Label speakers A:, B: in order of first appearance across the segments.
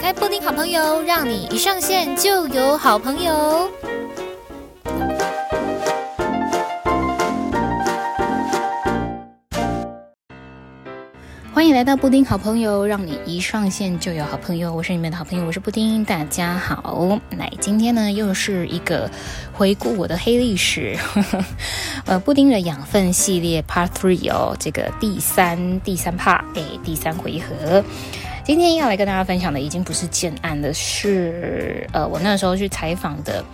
A: 开布丁好朋友，让你一上线就有好朋友。欢迎来到布丁好朋友，让你一上线就有好朋友。我是你们的好朋友，我是布丁，大家好。来，今天呢又是一个回顾我的黑历史，呃，布丁的养分系列 Part Three 哦，这个第三第三 part，哎，第三回合。今天要来跟大家分享的已经不是建案了，是呃，我那时候去采访的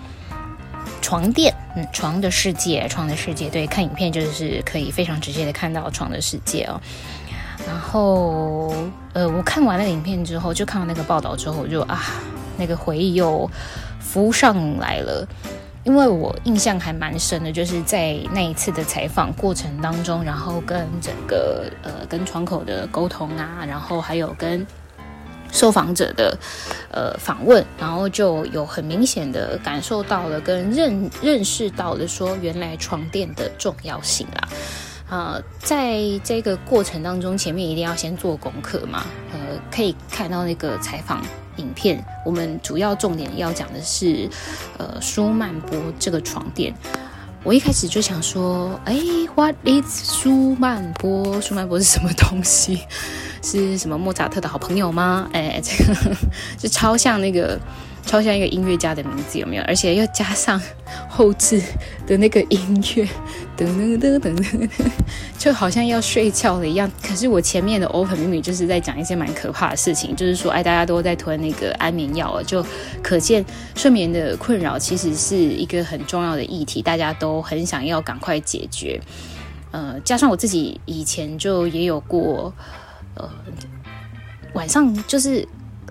A: 床垫，嗯，床的世界，床的世界，对，看影片就是可以非常直接的看到床的世界哦。然后，呃，我看完了影片之后，就看到那个报道之后，我就啊，那个回忆又浮上来了。因为我印象还蛮深的，就是在那一次的采访过程当中，然后跟整个呃跟窗口的沟通啊，然后还有跟受访者的呃访问，然后就有很明显的感受到了，跟认认识到了说，原来床垫的重要性啊。呃，在这个过程当中，前面一定要先做功课嘛。呃，可以看到那个采访影片，我们主要重点要讲的是，呃，舒曼波这个床垫。我一开始就想说，哎，What is 舒曼波？舒曼波是什么东西？是什么莫扎特的好朋友吗？哎，这个 就超像那个。超像一个音乐家的名字，有没有？而且又加上后置的那个音乐，噔噔噔噔噔，就好像要睡觉了一样。可是我前面的 open 明明就是在讲一些蛮可怕的事情，就是说，哎，大家都在吞那个安眠药，就可见睡眠的困扰其实是一个很重要的议题，大家都很想要赶快解决。呃，加上我自己以前就也有过，呃，晚上就是。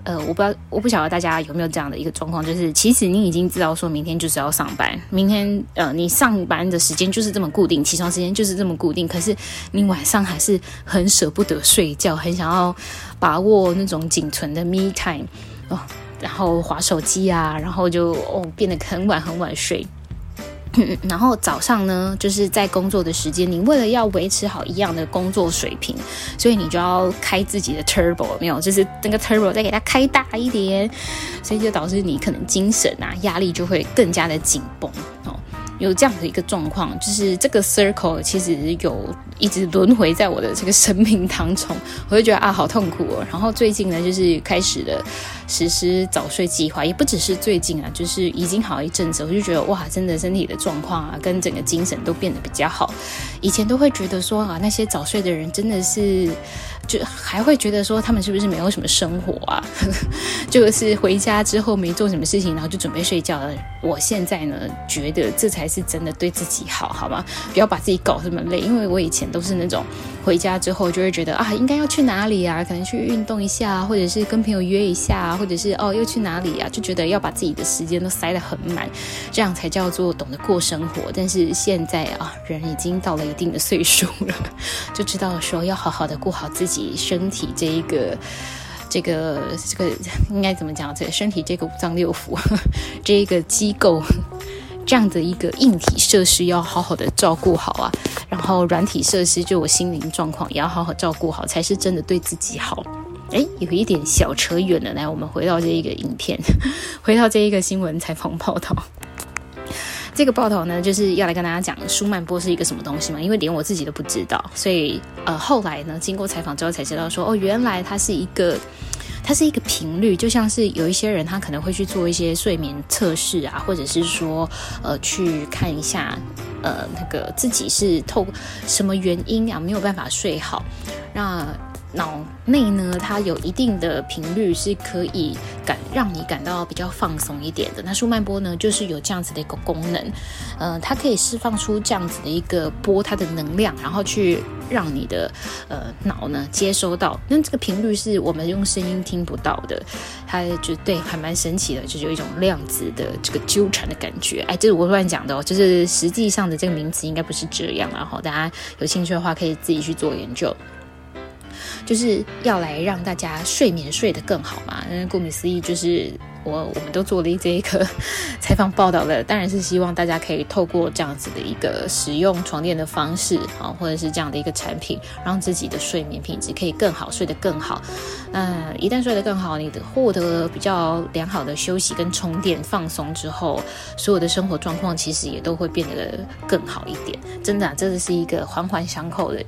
A: 呃，我不知道，我不晓得大家有没有这样的一个状况，就是其实你已经知道说明天就是要上班，明天呃，你上班的时间就是这么固定，起床时间就是这么固定，可是你晚上还是很舍不得睡觉，很想要把握那种仅存的 me time 哦，然后划手机啊，然后就哦变得很晚很晚睡。然后早上呢，就是在工作的时间，你为了要维持好一样的工作水平，所以你就要开自己的 turbo，没有，就是那个 turbo 再给它开大一点，所以就导致你可能精神啊压力就会更加的紧绷哦。有这样的一个状况，就是这个 circle 其实有一直轮回在我的这个生命当中，我就觉得啊，好痛苦哦。然后最近呢，就是开始了实施早睡计划，也不只是最近啊，就是已经好一阵子，我就觉得哇，真的身体的状况啊，跟整个精神都变得比较好。以前都会觉得说啊，那些早睡的人真的是。就还会觉得说他们是不是没有什么生活啊？就是回家之后没做什么事情，然后就准备睡觉了。我现在呢，觉得这才是真的对自己好，好吗？不要把自己搞这么累。因为我以前都是那种回家之后就会觉得啊，应该要去哪里啊？可能去运动一下，或者是跟朋友约一下，或者是哦，又去哪里啊？就觉得要把自己的时间都塞得很满，这样才叫做懂得过生活。但是现在啊，人已经到了一定的岁数了，就知道说要好好的过好自己。身体这一个，这个这个应该怎么讲？这个身体这个五脏六腑 这一个机构，这样的一个硬体设施要好好的照顾好啊。然后软体设施，就我心灵状况也要好好照顾好，才是真的对自己好。哎，有一点小扯远了，来，我们回到这一个影片，回到这一个新闻采访报道。这个报道呢，就是要来跟大家讲舒曼波是一个什么东西嘛？因为连我自己都不知道，所以呃，后来呢，经过采访之后才知道说，哦，原来它是一个，它是一个频率，就像是有一些人他可能会去做一些睡眠测试啊，或者是说呃，去看一下呃，那个自己是透什么原因啊没有办法睡好，那。脑内呢，它有一定的频率是可以感让你感到比较放松一点的。那舒曼波呢，就是有这样子的一个功能，呃，它可以释放出这样子的一个波，它的能量，然后去让你的呃脑呢接收到。那这个频率是我们用声音听不到的，它就对，还蛮神奇的，就是有一种量子的这个纠缠的感觉。哎，这是我乱讲的哦，就是实际上的这个名词应该不是这样。然后大家有兴趣的话，可以自己去做研究。就是要来让大家睡眠睡得更好嘛，因为顾名思义就是我我们都做了这一个 采访报道了，当然是希望大家可以透过这样子的一个使用床垫的方式啊，或者是这样的一个产品，让自己的睡眠品质可以更好，睡得更好。那一旦睡得更好，你的获得比较良好的休息跟充电放松之后，所有的生活状况其实也都会变得更好一点。真的啊，这是一个环环相扣的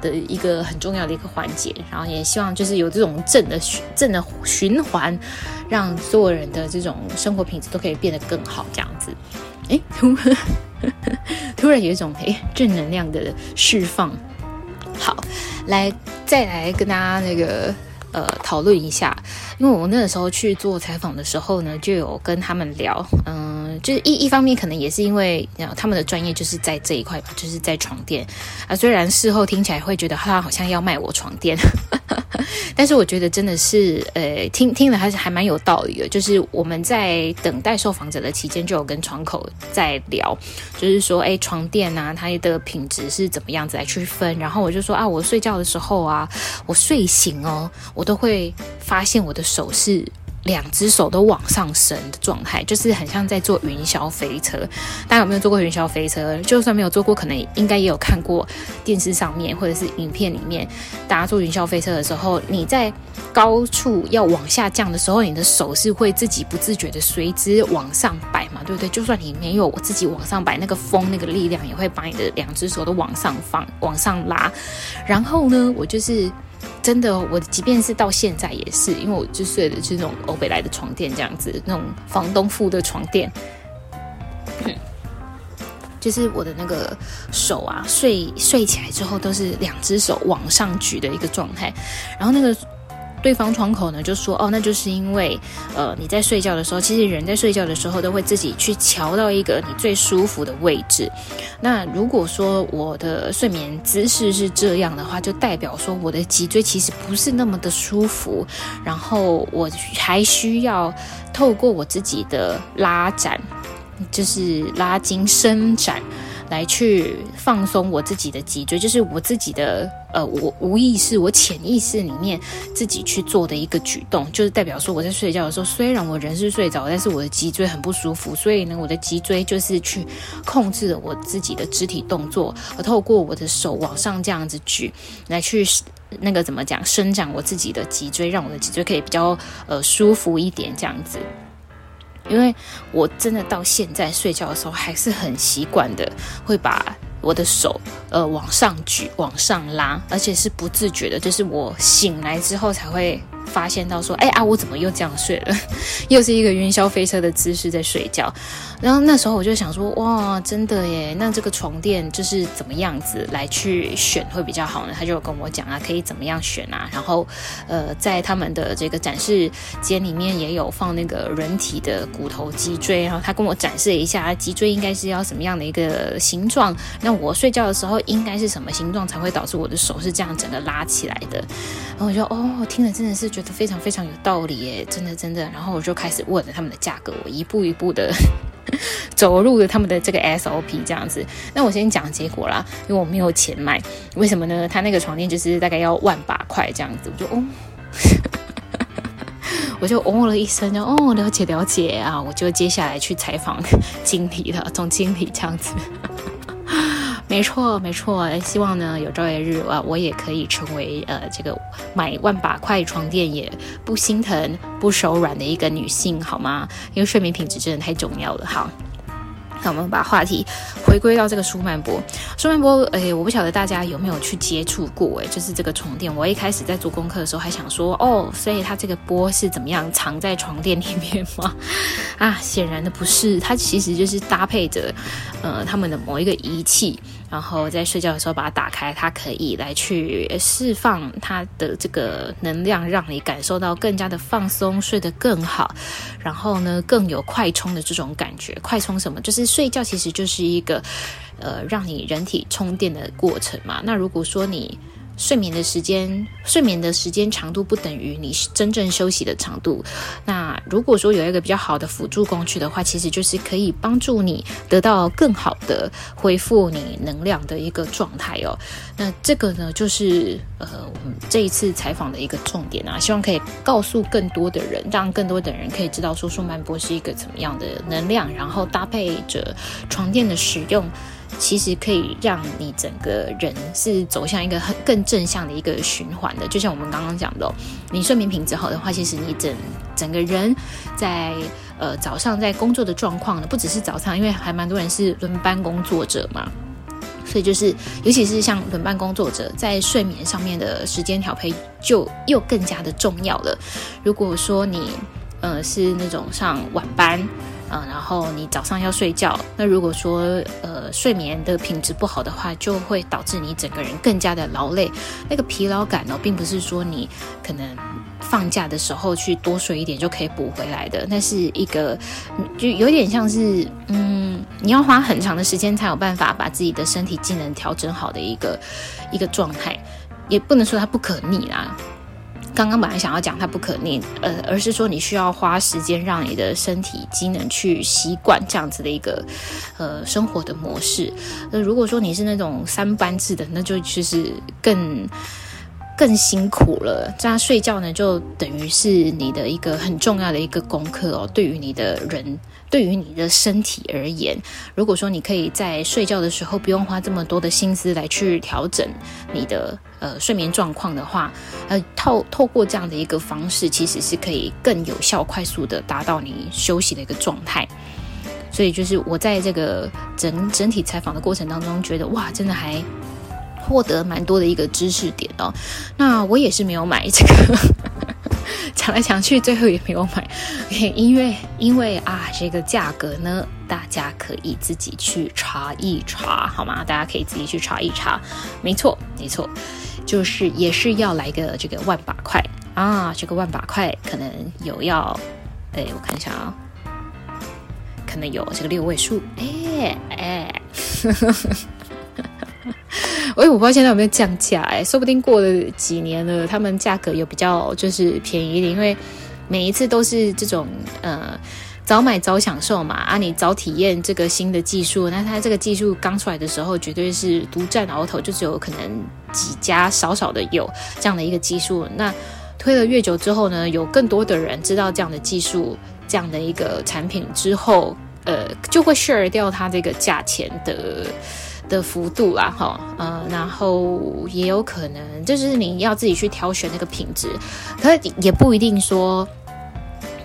A: 的一个很重要的一个环节。然后也希望就是有这种正的循正的 循环，让所有人的这种生活品质都可以变得更好。这样子，哎，突 然突然有一种哎正能量的释放。好，来再来跟大家那个。呃，讨论一下，因为我那个时候去做采访的时候呢，就有跟他们聊，嗯、就是一一方面可能也是因为他们的专业就是在这一块吧，就是在床垫啊。虽然事后听起来会觉得他好像要卖我床垫，但是我觉得真的是，呃，听听了还是还蛮有道理的。就是我们在等待受访者的期间，就有跟床口在聊，就是说，哎，床垫啊，它的品质是怎么样子来区分？然后我就说啊，我睡觉的时候啊，我睡醒哦。我都会发现我的手是两只手都往上升的状态，就是很像在坐云霄飞车。大家有没有坐过云霄飞车？就算没有坐过，可能应该也有看过电视上面或者是影片里面，大家坐云霄飞车的时候，你在高处要往下降的时候，你的手是会自己不自觉的随之往上摆嘛，对不对？就算你没有自己往上摆，那个风那个力量也会把你的两只手都往上放、往上拉。然后呢，我就是。真的，我即便是到现在也是，因为我就睡的是那种欧北来的床垫，这样子，那种房东付的床垫，就是我的那个手啊，睡睡起来之后都是两只手往上举的一个状态，然后那个。对方窗口呢就说：“哦，那就是因为，呃，你在睡觉的时候，其实人在睡觉的时候都会自己去调到一个你最舒服的位置。那如果说我的睡眠姿势是这样的话，就代表说我的脊椎其实不是那么的舒服，然后我还需要透过我自己的拉展，就是拉筋伸展。”来去放松我自己的脊椎，就是我自己的呃，我无意识、我潜意识里面自己去做的一个举动，就是代表说我在睡觉的时候，虽然我人是睡着，但是我的脊椎很不舒服，所以呢，我的脊椎就是去控制了我自己的肢体动作，而透过我的手往上这样子举，来去那个怎么讲，伸展我自己的脊椎，让我的脊椎可以比较呃舒服一点，这样子。因为我真的到现在睡觉的时候还是很习惯的，会把我的手呃往上举、往上拉，而且是不自觉的，就是我醒来之后才会。发现到说，哎啊，我怎么又这样睡了？又是一个云霄飞车的姿势在睡觉。然后那时候我就想说，哇，真的耶！那这个床垫就是怎么样子来去选会比较好呢？他就跟我讲啊，可以怎么样选啊？然后，呃，在他们的这个展示间里面也有放那个人体的骨头脊椎，然后他跟我展示了一下脊椎应该是要什么样的一个形状。那我睡觉的时候应该是什么形状才会导致我的手是这样整个拉起来的？然后我就哦，听了真的是觉得非常非常有道理耶，真的真的。然后我就开始问了他们的价格，我一步一步的 走入了他们的这个 SOP 这样子。那我先讲结果啦，因为我没有钱买，为什么呢？他那个床垫就是大概要万把块这样子，我就哦，我就哦了一声，就哦了解了解啊，我就接下来去采访经理了，总经理这样子。没错，没错。希望呢，有朝一日啊，我也可以成为呃，这个买万把块床垫也不心疼、不手软的一个女性，好吗？因为睡眠品质真的太重要了。好，那我们把话题回归到这个舒曼波。舒曼波，哎，我不晓得大家有没有去接触过，哎，就是这个床垫。我一开始在做功课的时候还想说，哦，所以它这个波是怎么样藏在床垫里面吗？啊，显然的不是，它其实就是搭配着呃他们的某一个仪器。然后在睡觉的时候把它打开，它可以来去释放它的这个能量，让你感受到更加的放松，睡得更好。然后呢，更有快充的这种感觉。快充什么？就是睡觉其实就是一个呃让你人体充电的过程嘛。那如果说你睡眠的时间，睡眠的时间长度不等于你真正休息的长度。那如果说有一个比较好的辅助工具的话，其实就是可以帮助你得到更好的恢复你能量的一个状态哦。那这个呢，就是呃我们这一次采访的一个重点啊，希望可以告诉更多的人，让更多的人可以知道说舒曼波是一个怎么样的能量，然后搭配着床垫的使用。其实可以让你整个人是走向一个很更正向的一个循环的，就像我们刚刚讲的，你睡眠品质好的话，其实你整整个人在呃早上在工作的状况呢，不只是早上，因为还蛮多人是轮班工作者嘛，所以就是尤其是像轮班工作者，在睡眠上面的时间调配就又更加的重要了。如果说你呃是那种上晚班。嗯，然后你早上要睡觉，那如果说呃睡眠的品质不好的话，就会导致你整个人更加的劳累。那个疲劳感呢，并不是说你可能放假的时候去多睡一点就可以补回来的，那是一个就有点像是嗯，你要花很长的时间才有办法把自己的身体机能调整好的一个一个状态，也不能说它不可逆啦。刚刚本来想要讲它不可逆，呃，而是说你需要花时间让你的身体机能去习惯这样子的一个呃生活的模式。那如果说你是那种三班制的，那就其实更更辛苦了。这样睡觉呢，就等于是你的一个很重要的一个功课哦。对于你的人，对于你的身体而言，如果说你可以在睡觉的时候不用花这么多的心思来去调整你的。呃，睡眠状况的话，呃，透透过这样的一个方式，其实是可以更有效、快速的达到你休息的一个状态。所以，就是我在这个整整体采访的过程当中，觉得哇，真的还获得蛮多的一个知识点哦。那我也是没有买这个，抢来抢去，最后也没有买，因为因为啊，这个价格呢，大家可以自己去查一查，好吗？大家可以自己去查一查，没错，没错。就是也是要来个这个万把块啊，这个万把块可能有要，哎，我看一下啊，可能有这个六位数，哎哎，我也我不知道现在有没有降价，哎，说不定过了几年了，他们价格有比较就是便宜一点，因为每一次都是这种呃。早买早享受嘛，啊，你早体验这个新的技术，那它这个技术刚出来的时候，绝对是独占鳌头，就只有可能几家少少的有这样的一个技术。那推了越久之后呢，有更多的人知道这样的技术，这样的一个产品之后，呃，就会 share 掉它这个价钱的的幅度啦，哈，呃，然后也有可能就是你要自己去挑选那个品质，可也不一定说。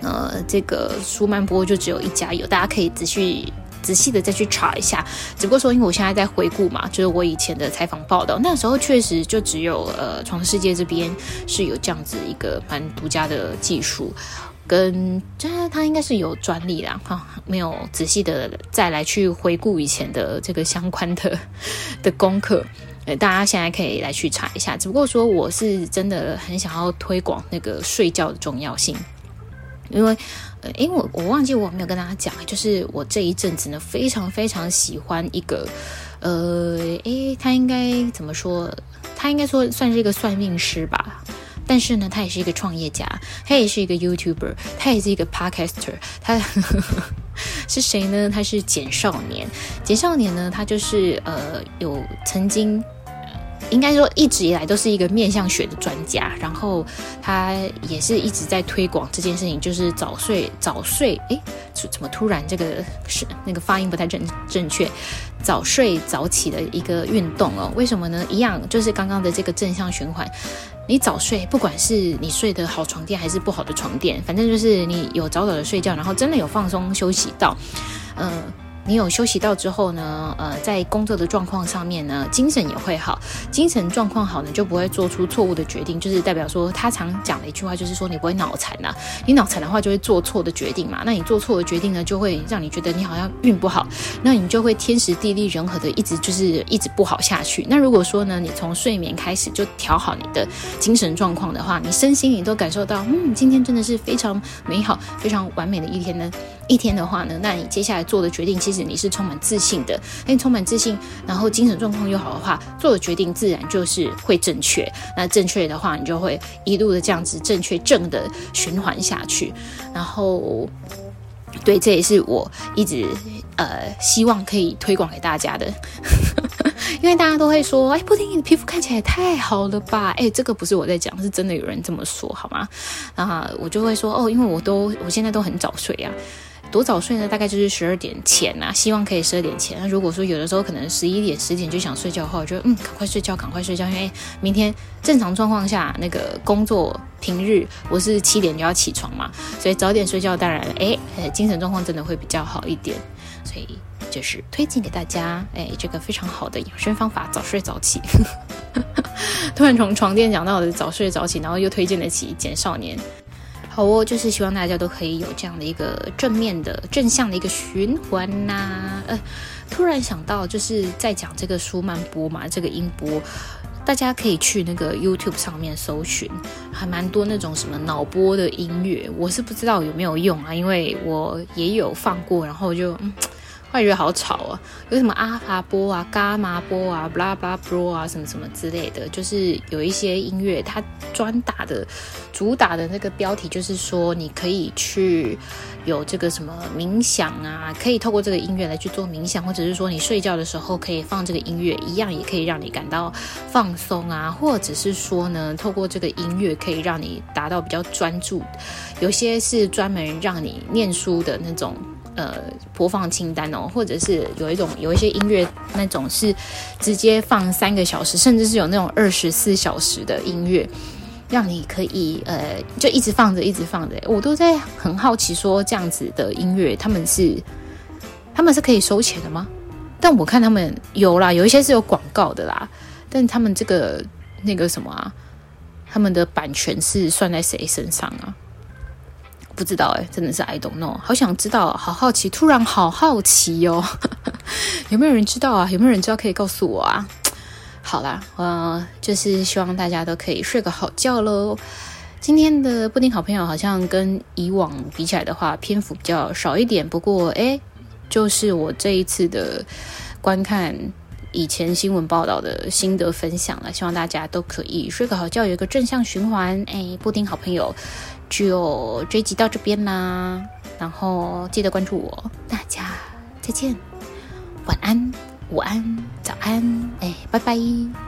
A: 呃，这个舒曼波就只有一家有，大家可以仔细仔细的再去查一下。只不过说，因为我现在在回顾嘛，就是我以前的采访报道，那时候确实就只有呃，床世界这边是有这样子一个蛮独家的技术，跟这他应该是有专利啦，哈，没有仔细的再来去回顾以前的这个相关的的功课。呃，大家现在可以来去查一下。只不过说，我是真的很想要推广那个睡觉的重要性。因为，因为我我忘记我没有跟大家讲，就是我这一阵子呢，非常非常喜欢一个，呃，诶，他应该怎么说？他应该说算是一个算命师吧，但是呢，他也是一个创业家，他也是一个 YouTuber，他也是一个 Podcaster，他 是谁呢？他是简少年，简少年呢，他就是呃，有曾经。应该说，一直以来都是一个面向学的专家，然后他也是一直在推广这件事情，就是早睡早睡。诶，怎么突然这个是那个发音不太正正确？早睡早起的一个运动哦。为什么呢？一样就是刚刚的这个正向循环。你早睡，不管是你睡的好床垫还是不好的床垫，反正就是你有早早的睡觉，然后真的有放松休息到，嗯、你有休息到之后呢，呃，在工作的状况上面呢，精神也会好。精神状况好呢，就不会做出错误的决定。就是代表说，他常讲的一句话，就是说你不会脑残呐。你脑残的话，就会做错的决定嘛。那你做错的决定呢，就会让你觉得你好像运不好。那你就会天时地利人和的一直就是一直不好下去。那如果说呢，你从睡眠开始就调好你的精神状况的话，你身心你都感受到，嗯，今天真的是非常美好、非常完美的一天呢。一天的话呢，那你接下来做的决定其实。你是充满自信的，哎，充满自信，然后精神状况又好的话，做的决定自然就是会正确。那正确的话，你就会一路的这样子正确正的循环下去。然后，对，这也是我一直呃希望可以推广给大家的，因为大家都会说，哎，布丁，你的皮肤看起来太好了吧？哎，这个不是我在讲，是真的有人这么说，好吗？啊我就会说，哦，因为我都我现在都很早睡啊。多早睡呢？大概就是十二点前啊，希望可以十二点前。那如果说有的时候可能十一点、十点就想睡觉的话，我就嗯，赶快睡觉，赶快睡觉，因为明天正常状况下那个工作平日我是七点就要起床嘛，所以早点睡觉，当然哎，精神状况真的会比较好一点。所以就是推荐给大家，哎，这个非常好的养生方法，早睡早起。突然从床垫讲到的早睡早起，然后又推荐得起简少年。好哦，就是希望大家都可以有这样的一个正面的、正向的一个循环呐、呃，突然想到，就是在讲这个舒曼波嘛，这个音波，大家可以去那个 YouTube 上面搜寻，还蛮多那种什么脑波的音乐。我是不知道有没有用啊，因为我也有放过，然后就嗯。会觉得好吵啊！有什么阿法波啊、伽马波啊、布拉布拉波啊，什么什么之类的，就是有一些音乐，它专打的、主打的那个标题就是说，你可以去有这个什么冥想啊，可以透过这个音乐来去做冥想，或者是说你睡觉的时候可以放这个音乐，一样也可以让你感到放松啊，或者是说呢，透过这个音乐可以让你达到比较专注。有些是专门让你念书的那种。呃，播放清单哦，或者是有一种有一些音乐那种是直接放三个小时，甚至是有那种二十四小时的音乐，让你可以呃就一直放着，一直放着。我都在很好奇，说这样子的音乐他们是他们是可以收钱的吗？但我看他们有啦，有一些是有广告的啦，但他们这个那个什么啊，他们的版权是算在谁身上啊？不知道哎，真的是 I don't know，好想知道，好好奇，突然好好奇哟、哦，有没有人知道啊？有没有人知道可以告诉我啊？好啦，呃，就是希望大家都可以睡个好觉喽。今天的布丁好朋友好像跟以往比起来的话，篇幅比较少一点，不过哎，就是我这一次的观看以前新闻报道的心得分享了，希望大家都可以睡个好觉，有一个正向循环。哎，布丁好朋友。就追集到这边啦，然后记得关注我，大家再见，晚安、午安、早安，哎，拜拜。